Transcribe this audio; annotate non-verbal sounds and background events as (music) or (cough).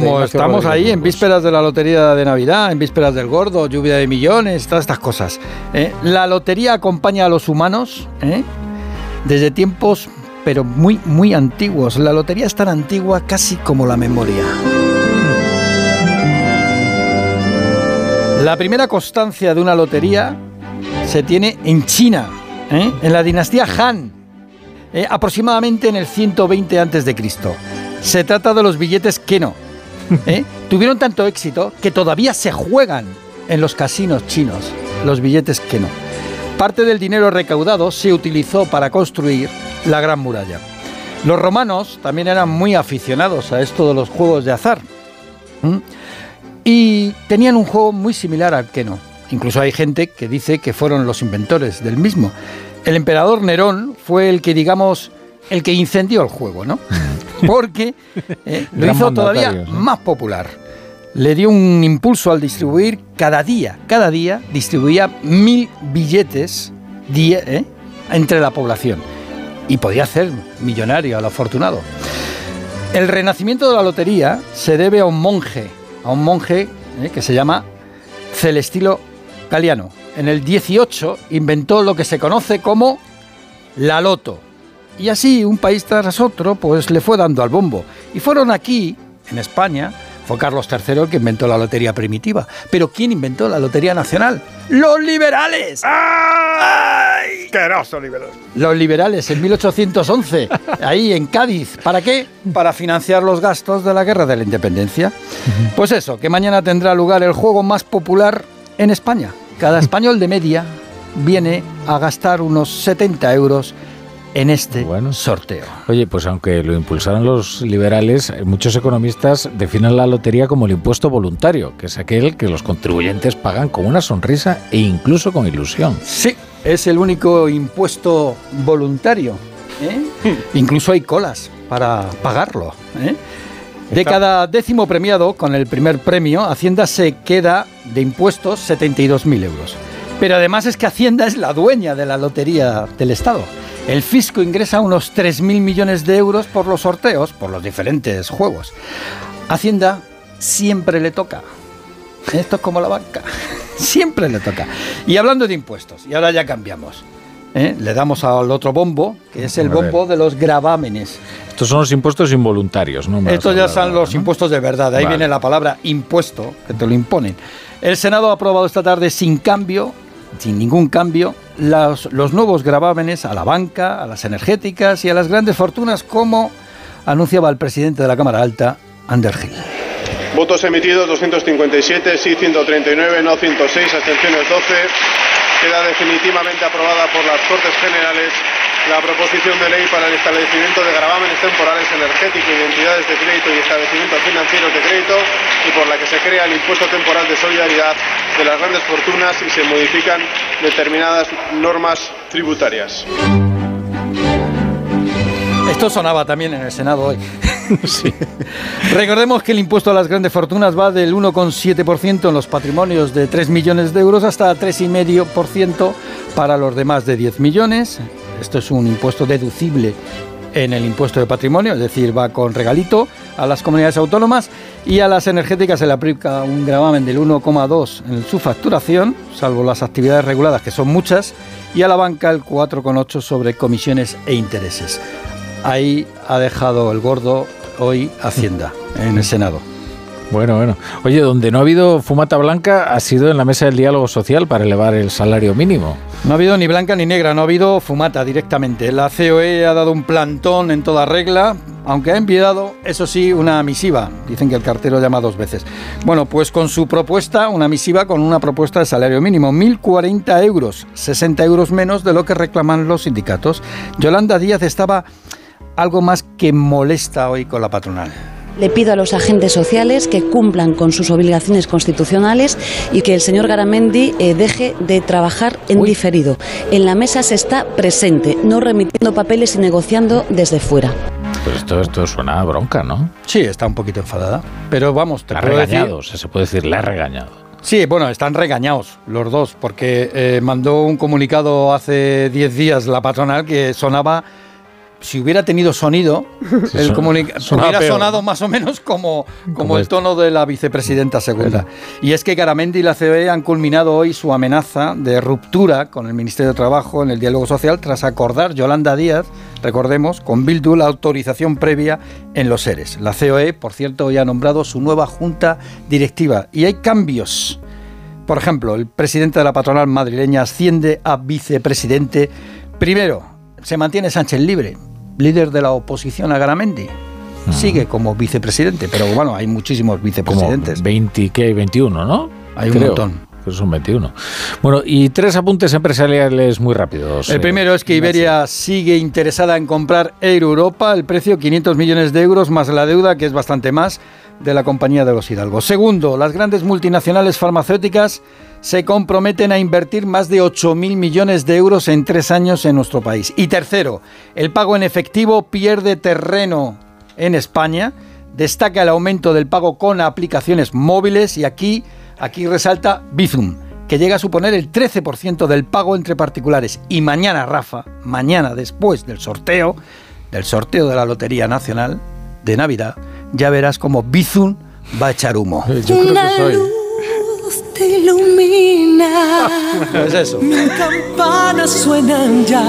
Como estamos ahí en vísperas de la lotería de Navidad, en vísperas del gordo, lluvia de millones, todas estas cosas. ¿eh? La lotería acompaña a los humanos ¿eh? desde tiempos, pero muy, muy antiguos. La lotería es tan antigua casi como la memoria. La primera constancia de una lotería se tiene en China, ¿eh? en la dinastía Han, aproximadamente en el 120 a.C. Se trata de los billetes Keno ¿eh? tuvieron tanto éxito que todavía se juegan en los casinos chinos, los billetes que no. Parte del dinero recaudado se utilizó para construir la Gran Muralla. Los romanos también eran muy aficionados a esto de los juegos de azar. Y tenían un juego muy similar al Keno. Incluso hay gente que dice que fueron los inventores del mismo. El emperador Nerón fue el que, digamos, el que incendió el juego, ¿no? porque eh, (laughs) lo hizo todavía más popular. Le dio un impulso al distribuir cada día, cada día distribuía mil billetes eh, entre la población y podía hacer millonario al afortunado. El renacimiento de la lotería se debe a un monje, a un monje eh, que se llama Celestilo Galiano. En el 18 inventó lo que se conoce como la loto y así, un país tras otro, pues le fue dando al bombo. Y fueron aquí, en España, fue Carlos III el que inventó la lotería primitiva. Pero ¿quién inventó la lotería nacional? ¡Los liberales! ¡Ay! ¡Queroso liberal! Los liberales en 1811, ahí en Cádiz. ¿Para qué? Para financiar los gastos de la Guerra de la Independencia. Pues eso, que mañana tendrá lugar el juego más popular en España. Cada español de media viene a gastar unos 70 euros en este sorteo. Oye, pues aunque lo impulsaron los liberales, muchos economistas definen la lotería como el impuesto voluntario, que es aquel que los contribuyentes pagan con una sonrisa e incluso con ilusión. Sí, es el único impuesto voluntario. ¿eh? (laughs) incluso hay colas para pagarlo. ¿eh? De cada décimo premiado, con el primer premio, Hacienda se queda de impuestos 72.000 euros. Pero además es que Hacienda es la dueña de la lotería del Estado. El fisco ingresa unos 3.000 millones de euros por los sorteos, por los diferentes juegos. Hacienda siempre le toca. Esto es como la banca. (laughs) Siempre le toca. Y hablando de impuestos, y ahora ya cambiamos. ¿eh? Le damos al otro bombo, que es el bombo de los gravámenes. Estos son los impuestos involuntarios, ¿no? Estos ya son los impuestos de verdad. Ahí viene la palabra impuesto, que te lo imponen. El Senado ha aprobado esta tarde sin cambio sin ningún cambio, los, los nuevos gravámenes a la banca, a las energéticas y a las grandes fortunas, como anunciaba el presidente de la Cámara Alta, Ander Gil. Votos emitidos 257, sí 139, no 106, abstenciones 12. Queda definitivamente aprobada por las Cortes Generales la proposición de ley para el establecimiento de gravámenes temporales energéticos y de entidades de crédito y establecimientos financieros de crédito y por la que se crea el impuesto temporal de solidaridad de las grandes fortunas y se modifican determinadas normas tributarias. Esto sonaba también en el Senado hoy. (laughs) Recordemos que el impuesto a las grandes fortunas va del 1,7% en los patrimonios de 3 millones de euros hasta 3,5% para los demás de 10 millones. Esto es un impuesto deducible en el impuesto de patrimonio, es decir, va con regalito a las comunidades autónomas y a las energéticas se le aplica un gravamen del 1,2 en su facturación, salvo las actividades reguladas, que son muchas, y a la banca el 4,8 sobre comisiones e intereses. Ahí ha dejado el gordo hoy Hacienda en el Senado. Bueno, bueno. Oye, donde no ha habido fumata blanca ha sido en la mesa del diálogo social para elevar el salario mínimo. No ha habido ni blanca ni negra, no ha habido fumata directamente. La COE ha dado un plantón en toda regla, aunque ha enviado, eso sí, una misiva. Dicen que el cartero llama dos veces. Bueno, pues con su propuesta, una misiva con una propuesta de salario mínimo, 1.040 euros, 60 euros menos de lo que reclaman los sindicatos. Yolanda Díaz estaba algo más que molesta hoy con la patronal. Le pido a los agentes sociales que cumplan con sus obligaciones constitucionales y que el señor Garamendi eh, deje de trabajar en diferido. En la mesa se está presente, no remitiendo papeles y negociando desde fuera. Pues esto, esto suena a bronca, ¿no? Sí, está un poquito enfadada. Pero vamos, te ha regañado, se puede decir, le ha regañado. Sí, bueno, están regañados los dos, porque eh, mandó un comunicado hace 10 días la patronal que sonaba si hubiera tenido sonido, el hubiera sonado más o menos como, como, el tono de la vicepresidenta segunda. Y es que Garamendi y la COE han culminado hoy su amenaza de ruptura con el Ministerio de Trabajo en el diálogo social tras acordar Yolanda Díaz, recordemos, con Bildu la autorización previa en los seres. La COE, por cierto, hoy ha nombrado su nueva junta directiva y hay cambios. Por ejemplo, el presidente de la patronal madrileña asciende a vicepresidente. Primero, se mantiene Sánchez Libre, líder de la oposición a Garamendi. Sigue como vicepresidente, pero bueno, hay muchísimos vicepresidentes. Como 20, ¿qué? 21, ¿no? Hay un montón. son 21. Bueno, y tres apuntes empresariales muy rápidos. El primero es que Iberia sigue interesada en comprar Air Europa, el precio 500 millones de euros más la deuda, que es bastante más de la compañía de los Hidalgos. Segundo, las grandes multinacionales farmacéuticas se comprometen a invertir más de 8.000 millones de euros en tres años en nuestro país. Y tercero, el pago en efectivo pierde terreno en España. Destaca el aumento del pago con aplicaciones móviles y aquí, aquí resalta Bizum, que llega a suponer el 13% del pago entre particulares. Y mañana, Rafa, mañana después del sorteo, del sorteo de la Lotería Nacional de Navidad, ya verás como Bizum va a echar humo. Yo creo que soy. Te ilumina. (laughs) es eso. Mis campanas suenan ya.